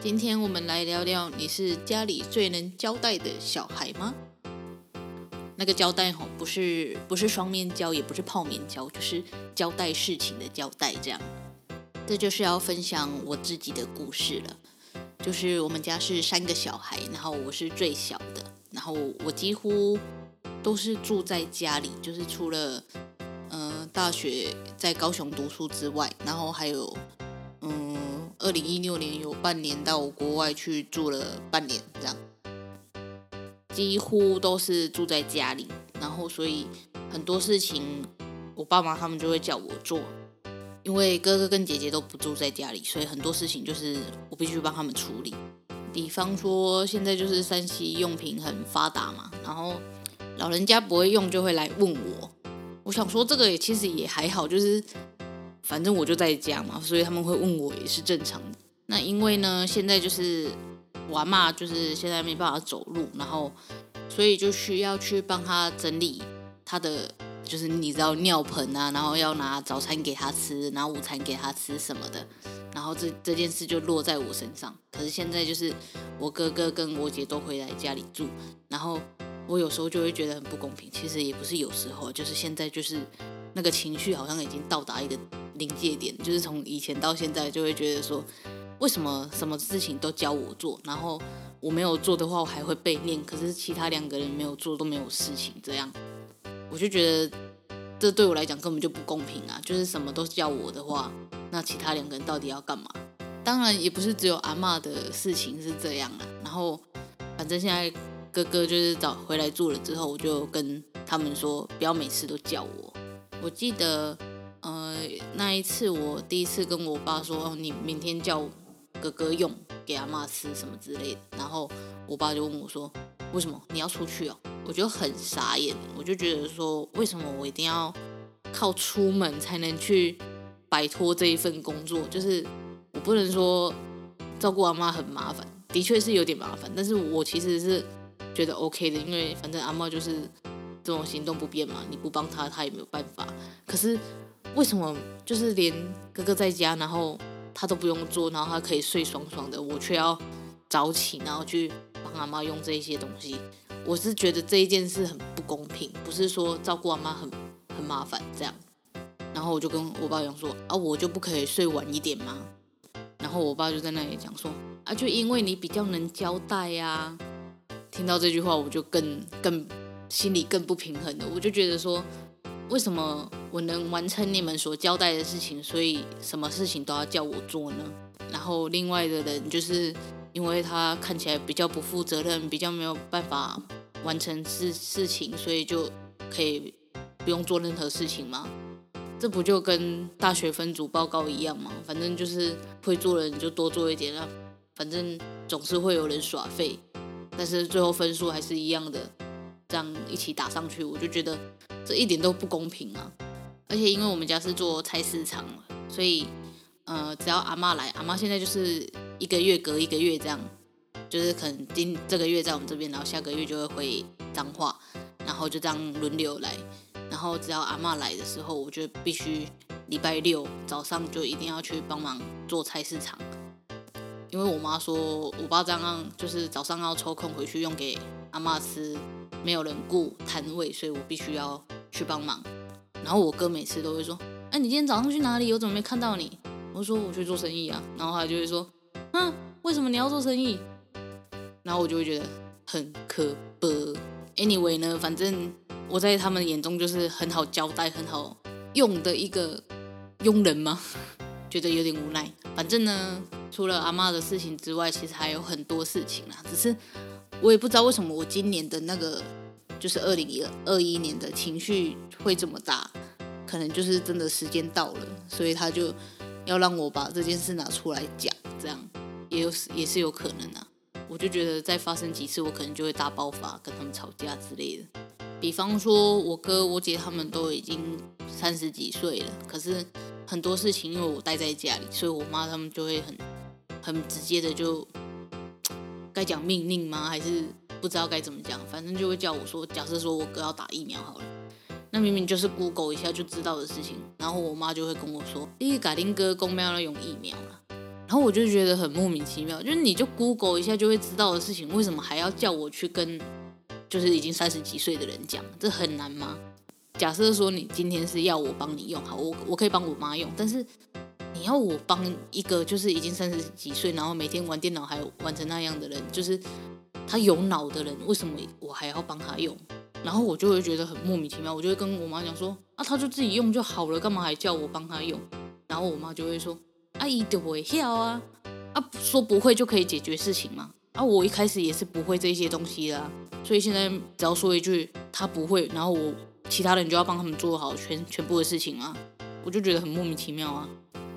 今天我们来聊聊，你是家里最能交代的小孩吗？那个交代吼，不是不是双面胶，也不是泡面胶，就是交代事情的交代。这样，这就是要分享我自己的故事了。就是我们家是三个小孩，然后我是最小的，然后我几乎都是住在家里，就是除了嗯、大学在高雄读书之外，然后还有嗯。二零一六年有半年到国外去住了半年，这样几乎都是住在家里，然后所以很多事情我爸妈他们就会叫我做，因为哥哥跟姐姐都不住在家里，所以很多事情就是我必须帮他们处理。比方说现在就是三 C 用品很发达嘛，然后老人家不会用就会来问我，我想说这个也其实也还好，就是。反正我就在家嘛，所以他们会问我也是正常的。那因为呢，现在就是玩嘛就是现在没办法走路，然后所以就需要去帮他整理他的，就是你知道尿盆啊，然后要拿早餐给他吃，拿午餐给他吃什么的，然后这这件事就落在我身上。可是现在就是我哥哥跟我姐都回来家里住，然后我有时候就会觉得很不公平。其实也不是有时候，就是现在就是那个情绪好像已经到达一个。临界点就是从以前到现在，就会觉得说，为什么什么事情都教我做，然后我没有做的话，我还会被念。可是其他两个人没有做都没有事情，这样我就觉得这对我来讲根本就不公平啊！就是什么都教我的话，那其他两个人到底要干嘛？当然也不是只有阿嬷的事情是这样啊。然后反正现在哥哥就是找回来住了之后，我就跟他们说，不要每次都叫我。我记得。那一次我第一次跟我爸说，哦，你明天叫哥哥用给阿嬷吃什么之类的，然后我爸就问我说，为什么你要出去哦？我就很傻眼，我就觉得说，为什么我一定要靠出门才能去摆脱这一份工作？就是我不能说照顾阿嬷很麻烦，的确是有点麻烦，但是我其实是觉得 OK 的，因为反正阿嬷就是这种行动不便嘛，你不帮他，他也没有办法。可是。为什么就是连哥哥在家，然后他都不用做，然后他可以睡爽爽的，我却要早起，然后去帮阿妈用这些东西？我是觉得这一件事很不公平，不是说照顾阿妈很很麻烦这样。然后我就跟我爸讲说啊，我就不可以睡晚一点吗？然后我爸就在那里讲说啊，就因为你比较能交代呀。听到这句话，我就更更心里更不平衡了，我就觉得说。为什么我能完成你们所交代的事情，所以什么事情都要叫我做呢？然后另外的人就是因为他看起来比较不负责任，比较没有办法完成事事情，所以就可以不用做任何事情吗？这不就跟大学分组报告一样吗？反正就是会做的人就多做一点啊，反正总是会有人耍废，但是最后分数还是一样的，这样一起打上去，我就觉得。这一点都不公平啊！而且因为我们家是做菜市场，所以呃，只要阿嬷来，阿嬷现在就是一个月隔一个月这样，就是可能今这个月在我们这边，然后下个月就会回彰化，然后就这样轮流来。然后只要阿嬷来的时候，我就必须礼拜六早上就一定要去帮忙做菜市场，因为我妈说我爸这样就是早上要抽空回去用给阿嬷吃，没有人顾摊位，所以我必须要。去帮忙，然后我哥每次都会说：“哎，你今天早上去哪里？我怎么没看到你？”我说：“我去做生意啊。”然后他就会说：“嗯，为什么你要做生意？”然后我就会觉得很可悲。Anyway 呢，反正我在他们眼中就是很好交代、很好用的一个佣人嘛，觉得有点无奈。反正呢，除了阿嬷的事情之外，其实还有很多事情啦。只是我也不知道为什么我今年的那个就是二零二一年的情绪会这么大，可能就是真的时间到了，所以他就要让我把这件事拿出来讲，这样也有也是有可能啊。我就觉得再发生几次，我可能就会大爆发，跟他们吵架之类的。比方说，我哥、我姐他们都已经三十几岁了，可是很多事情因为我待在家里，所以我妈他们就会很很直接的就该讲命令吗？还是不知道该怎么讲？反正就会叫我说，假设说我哥要打疫苗好了，那明明就是 Google 一下就知道的事情，然后我妈就会跟我说：“你改丁哥公庙要用疫苗了。”然后我就觉得很莫名其妙，就是你就 Google 一下就会知道的事情，为什么还要叫我去跟就是已经三十几岁的人讲？这很难吗？假设说你今天是要我帮你用，好，我我可以帮我妈用，但是你要我帮一个就是已经三十几岁，然后每天玩电脑还玩成那样的人，就是他有脑的人，为什么我还要帮他用？然后我就会觉得很莫名其妙，我就会跟我妈讲说，啊，他就自己用就好了，干嘛还叫我帮他用？然后我妈就会说。阿姨都不会跳啊，啊，说不会就可以解决事情嘛？啊，我一开始也是不会这些东西的，所以现在只要说一句他不会，然后我其他人就要帮他们做好全全部的事情啊，我就觉得很莫名其妙啊。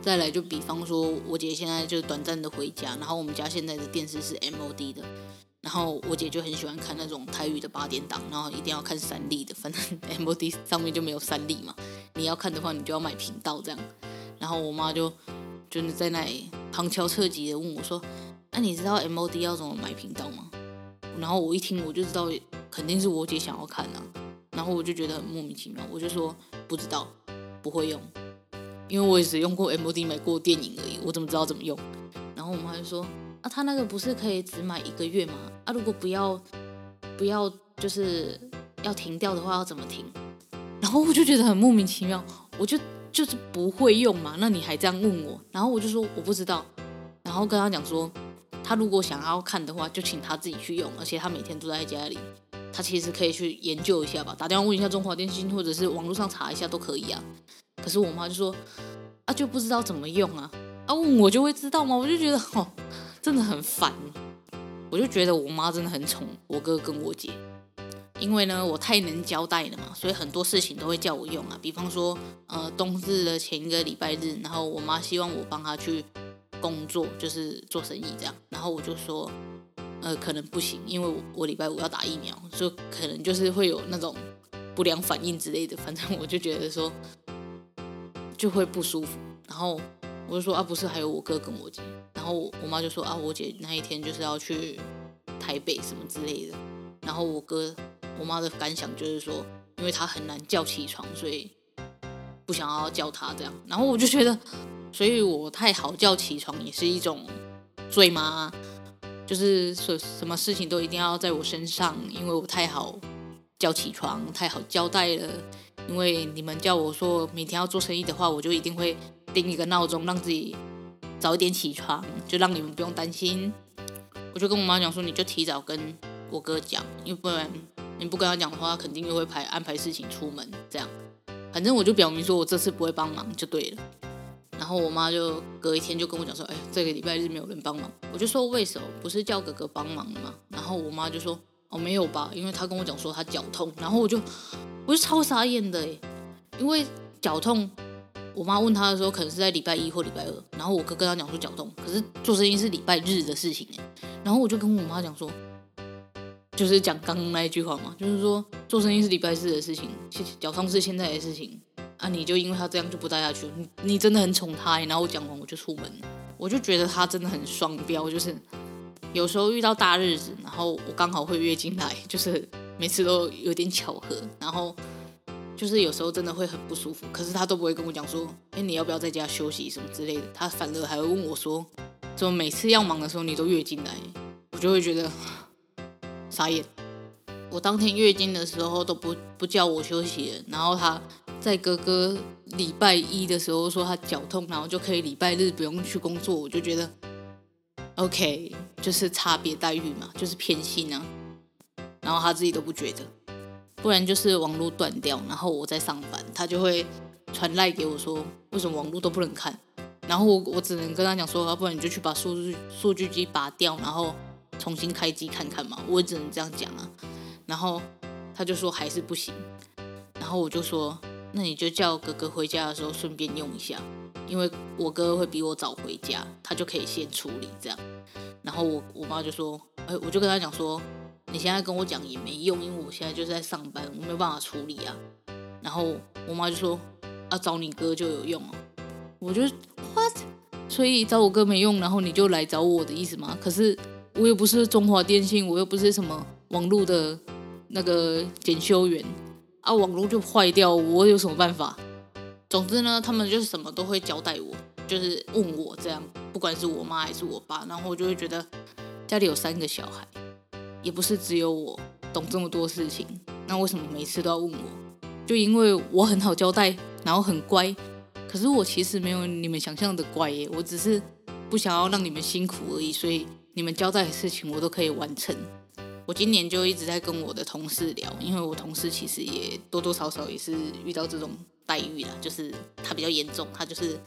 再来就比方说，我姐现在就短暂的回家，然后我们家现在的电视是 MOD 的，然后我姐就很喜欢看那种台语的八点档，然后一定要看三立的，反正 MOD 上面就没有三立嘛，你要看的话你就要买频道这样，然后我妈就。就是在那里旁敲侧击的问我说：“那、你知道 MOD 要怎么买频道吗？”然后我一听我就知道肯定是我姐想要看啊，然后我就觉得很莫名其妙，我就说不知道，不会用，因为我也只用过 MOD 买过电影而已，我怎么知道怎么用？然后我妈就说：“啊，他那个不是可以只买一个月吗？啊，如果不要不要就是要停掉的话要怎么停？”然后我就觉得很莫名其妙，我就。就是不会用嘛，那你还这样问我，然后我就说我不知道，然后跟他讲说，他如果想要看的话，就请他自己去用，而且他每天都在家里，他其实可以去研究一下吧，打电话问一下中华电信，或者是网络上查一下都可以啊。可是我妈就说啊，就不知道怎么用啊，啊问我就会知道吗？我就觉得哦，真的很烦，我就觉得我妈真的很宠我哥跟我姐。因为呢，我太能交代了嘛，所以很多事情都会叫我用啊。比方说，呃，冬至的前一个礼拜日，然后我妈希望我帮她去工作，就是做生意这样。然后我就说，呃，可能不行，因为我我礼拜五要打疫苗，就可能就是会有那种不良反应之类的。反正我就觉得说，就会不舒服。然后我就说啊，不是，还有我哥跟我姐。然后我妈就说啊，我姐那一天就是要去台北什么之类的。然后我哥。我妈的感想就是说，因为她很难叫起床，所以不想要叫她这样。然后我就觉得，所以我太好叫起床也是一种罪吗？就是说什么事情都一定要在我身上，因为我太好叫起床，太好交代了。因为你们叫我说明天要做生意的话，我就一定会定一个闹钟，让自己早一点起床，就让你们不用担心。我就跟我妈讲说，你就提早跟我哥讲，因为不然。你不跟他讲的话，他肯定又会排安排事情出门，这样。反正我就表明说我这次不会帮忙就对了。然后我妈就隔一天就跟我讲说，哎，这个礼拜日没有人帮忙。我就说为什么？不是叫哥哥帮忙吗？然后我妈就说，哦，没有吧，因为他跟我讲说他脚痛。然后我就我就超傻眼的，因为脚痛，我妈问他的时候可能是在礼拜一或礼拜二。然后我哥跟他讲说脚痛，可是做生意是礼拜日的事情。然后我就跟我妈讲说。就是讲刚刚那一句话嘛，就是说做生意是礼拜四的事情，脚痛是现在的事情啊！你就因为他这样就不带下去，你你真的很宠他，然后我讲完我就出门，我就觉得他真的很双标，就是有时候遇到大日子，然后我刚好会月经来，就是每次都有点巧合，然后就是有时候真的会很不舒服，可是他都不会跟我讲说，哎，你要不要在家休息什么之类的，他反而还会问我说，怎么每次要忙的时候你都月经来，我就会觉得。傻眼！我当天月经的时候都不不叫我休息了，然后他在哥哥礼拜一的时候说他脚痛，然后就可以礼拜日不用去工作，我就觉得 OK，就是差别待遇嘛，就是偏心啊。然后他自己都不觉得，不然就是网络断掉，然后我在上班，他就会传赖给我说，为什么网络都不能看？然后我我只能跟他讲说，要不然你就去把数据数据机拔掉，然后重新开机看看嘛。我只能这样讲啊。然后他就说还是不行，然后我就说，那你就叫哥哥回家的时候顺便用一下。因为我哥会比我早回家，他就可以先处理这样。然后我我妈就说，哎，我就跟他讲说，你现在跟我讲也没用，因为我现在就是在上班，我没有办法处理啊。然后我妈就说，啊，找你哥就有用啊。我就 what？所以找我哥没用，然后你就来找我的意思吗？可是我又不是中华电信，我又不是什么网络的那个检修员啊，网络就坏掉，我有什么办法？总之呢，他们就是什么都会交代我，就是问我这样，不管是我妈还是我爸，然后我就会觉得家里有三个小孩，也不是只有我懂这么多事情，那为什么每次都要问我？就因为我很好交代，然后很乖，可是我其实没有你们想象的乖耶，我只是不想要让你们辛苦而已，所以你们交代的事情我都可以完成。我今年就一直在跟我的同事聊，因为我同事其实也多多少少也是遇到这种。待遇啦，就是他比较严重，他就是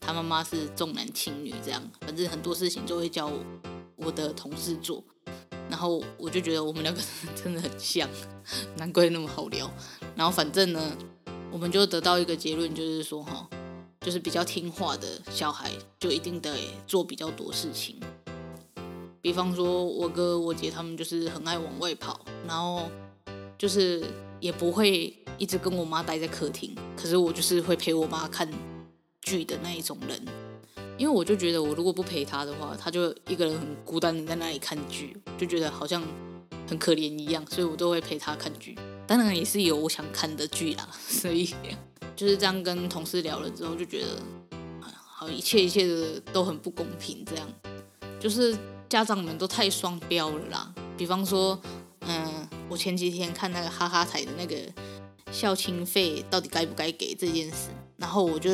他妈妈是重男轻女这样，反正很多事情就会叫我，我的同事做，然后我就觉得我们两个 真的很像，难怪那么好聊。然后反正呢，我们就得到一个结论，就是说哈，就是比较听话的小孩就一定得做比较多事情，比方说我哥我姐他们就是很爱往外跑，然后就是也不会。一直跟我妈待在客厅，可是我就是会陪我妈看剧的那一种人，因为我就觉得我如果不陪他的话，他就一个人很孤单的在那里看剧，就觉得好像很可怜一样，所以我都会陪他看剧。当然也是有我想看的剧啦，所以 就是这样跟同事聊了之后，就觉得好一切一切的都很不公平，这样就是家长们都太双标了啦。比方说，嗯，我前几天看那个哈哈台的那个。校庆费到底该不该给这件事，然后我就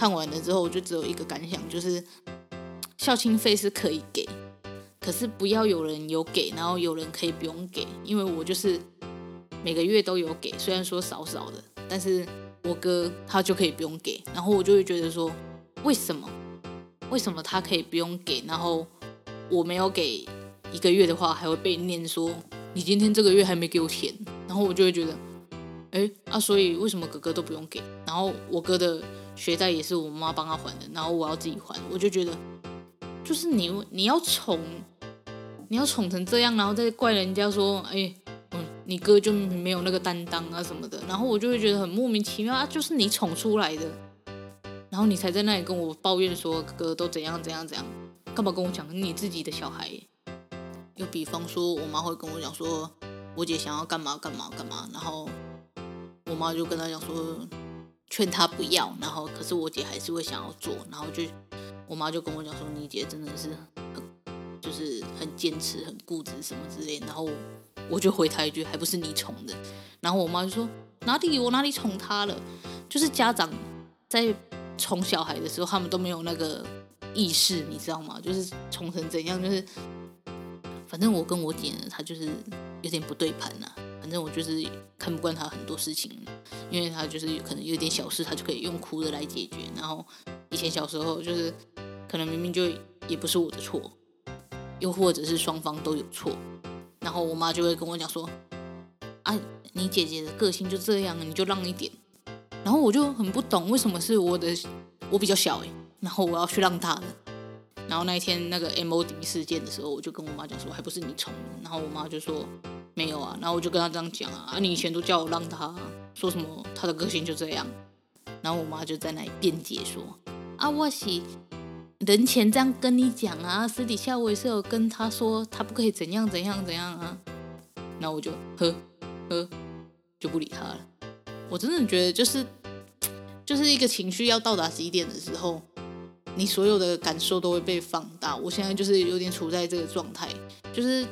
看完了之后，我就只有一个感想，就是孝亲费是可以给，可是不要有人有给，然后有人可以不用给，因为我就是每个月都有给，虽然说少少的，但是我哥他就可以不用给，然后我就会觉得说，为什么？为什么他可以不用给，然后我没有给一个月的话，还会被念说你今天这个月还没给我钱，然后我就会觉得。哎啊，所以为什么哥哥都不用给？然后我哥的学贷也是我妈帮他还的，然后我要自己还，我就觉得，就是你你要宠，你要宠成这样，然后再怪人家说，哎，嗯，你哥就没有那个担当啊什么的，然后我就会觉得很莫名其妙啊，就是你宠出来的，然后你才在那里跟我抱怨说哥哥都怎样怎样怎样，干嘛跟我讲你自己的小孩？又比方说我妈会跟我讲说，我姐想要干嘛干嘛干嘛，然后。我妈就跟他讲说，劝他不要，然后可是我姐还是会想要做，然后就我妈就跟我讲说，你姐真的是很就是很坚持、很固执什么之类，然后我就回她一句，还不是你宠的。然后我妈就说，哪里我哪里宠他了？就是家长在宠小孩的时候，他们都没有那个意识，你知道吗？就是宠成怎样，就是反正我跟我姐呢，她就是有点不对盘了、啊。反正我就是看不惯他很多事情，因为他就是可能有点小事，他就可以用哭的来解决。然后以前小时候就是可能明明就也不是我的错，又或者是双方都有错，然后我妈就会跟我讲说：“啊，你姐姐的个性就这样，你就让一点。”然后我就很不懂为什么是我的我比较小诶，然后我要去让他的。然后那一天那个 MOD 事件的时候，我就跟我妈讲说：“还不是你宠。”然后我妈就说。没有啊，然后我就跟他这样讲啊，啊，你以前都叫我让他，说什么他的个性就这样，然后我妈就在那里辩解说，啊，我是人前这样跟你讲啊，私底下我也是有跟他说，他不可以怎样怎样怎样啊，然后我就呵呵就不理他了。我真的觉得就是就是一个情绪要到达极点的时候，你所有的感受都会被放大。我现在就是有点处在这个状态，就是。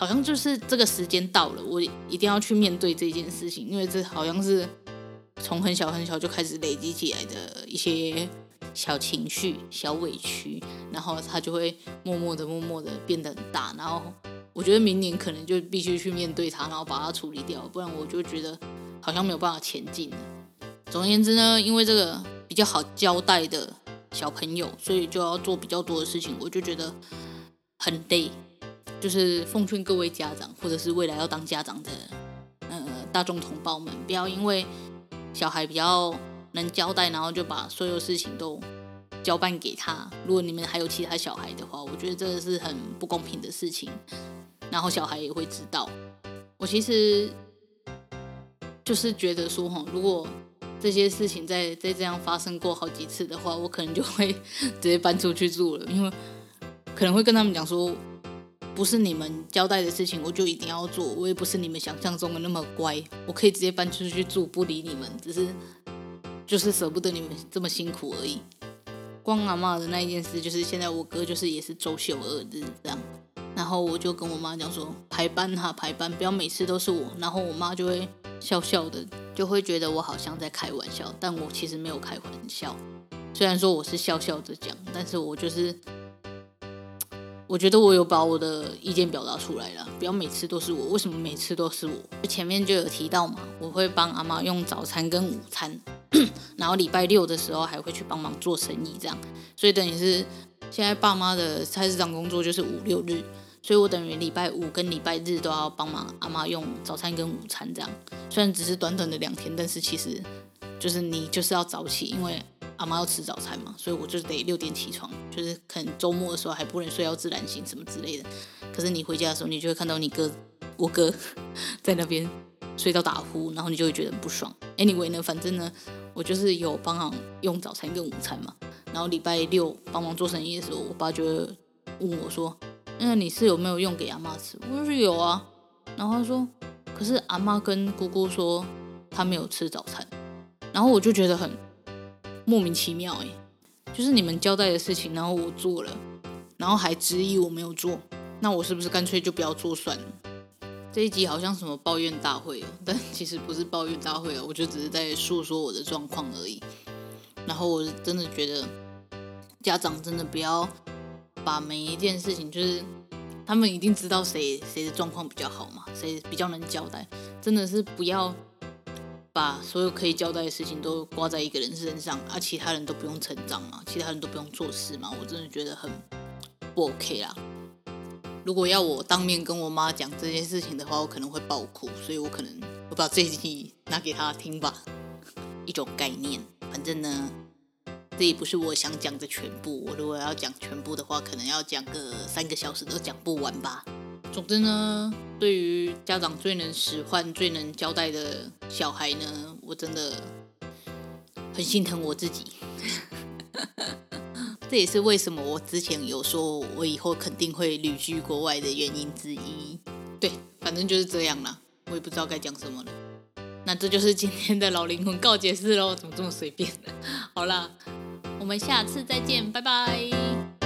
好像就是这个时间到了，我一定要去面对这件事情，因为这好像是从很小很小就开始累积起来的一些小情绪、小委屈，然后他就会默默的、默默的变得很大。然后我觉得明年可能就必须去面对他，然后把它处理掉，不然我就觉得好像没有办法前进了。总而言之呢，因为这个比较好交代的小朋友，所以就要做比较多的事情，我就觉得很累。就是奉劝各位家长，或者是未来要当家长的呃大众同胞们，不要因为小孩比较能交代，然后就把所有事情都交办给他。如果你们还有其他小孩的话，我觉得这个是很不公平的事情。然后小孩也会知道。我其实就是觉得说，哈，如果这些事情再再这样发生过好几次的话，我可能就会 直接搬出去住了，因为可能会跟他们讲说，不是你们交代的事情，我就一定要做。我也不是你们想象中的那么乖，我可以直接搬出去住，不理你们，只是就是舍不得你们这么辛苦而已。光阿嬷的那一件事，就是现在我哥就是也是周休二日这样，然后我就跟我妈讲说，排班哈，排班，不要每次都是我。然后我妈就会笑笑的。就会觉得我好像在开玩笑，但我其实没有开玩笑。虽然说我是笑笑着讲，但是我就是，我觉得我有把我的意见表达出来了。不要每次都是我，为什么每次都是我？前面就有提到嘛，我会帮阿妈用早餐跟午餐，然后礼拜六的时候还会去帮忙做生意，这样。所以等于是现在爸妈的菜市场工作就是五六日。所以我等于礼拜五跟礼拜日都要帮忙阿妈用早餐跟午餐这样，虽然只是短短的两天，但是其实就是你就是要早起，因为阿妈要吃早餐嘛，所以我就得六点起床，就是可能周末的时候还不能睡，要自然醒什么之类的。可是你回家的时候，你就会看到你哥，我哥 在那边睡到打呼，然后你就会觉得很不爽。Anyway 呢，反正呢，我就是有帮忙用早餐跟午餐嘛，然后礼拜六帮忙做生意的时候，我爸就会问我说。那你是有没有用给阿妈吃？我说有啊，然后他说，可是阿妈跟姑姑说她没有吃早餐，然后我就觉得很莫名其妙哎，就是你们交代的事情，然后我做了，然后还质疑我没有做，那我是不是干脆就不要做算了？这一集好像什么抱怨大会哦，但其实不是抱怨大会哦，我就只是在诉说我的状况而已。然后我真的觉得家长真的不要。把每一件事情，就是他们一定知道谁谁的状况比较好嘛，谁比较能交代，真的是不要把所有可以交代的事情都挂在一个人身上，啊、其他人都不用成长嘛，其他人都不用做事嘛，我真的觉得很不 OK 啦。如果要我当面跟我妈讲这件事情的话，我可能会爆哭，所以我可能我把这一集拿给她听吧，一种概念，反正呢。这也不是我想讲的全部。我如果要讲全部的话，可能要讲个三个小时都讲不完吧。总之呢，对于家长最能使唤、最能交代的小孩呢，我真的很心疼我自己。这也是为什么我之前有说我以后肯定会旅居国外的原因之一。对，反正就是这样啦。我也不知道该讲什么了。那这就是今天的老灵魂告解室喽。怎么这么随便？好啦。我们下次再见，拜拜。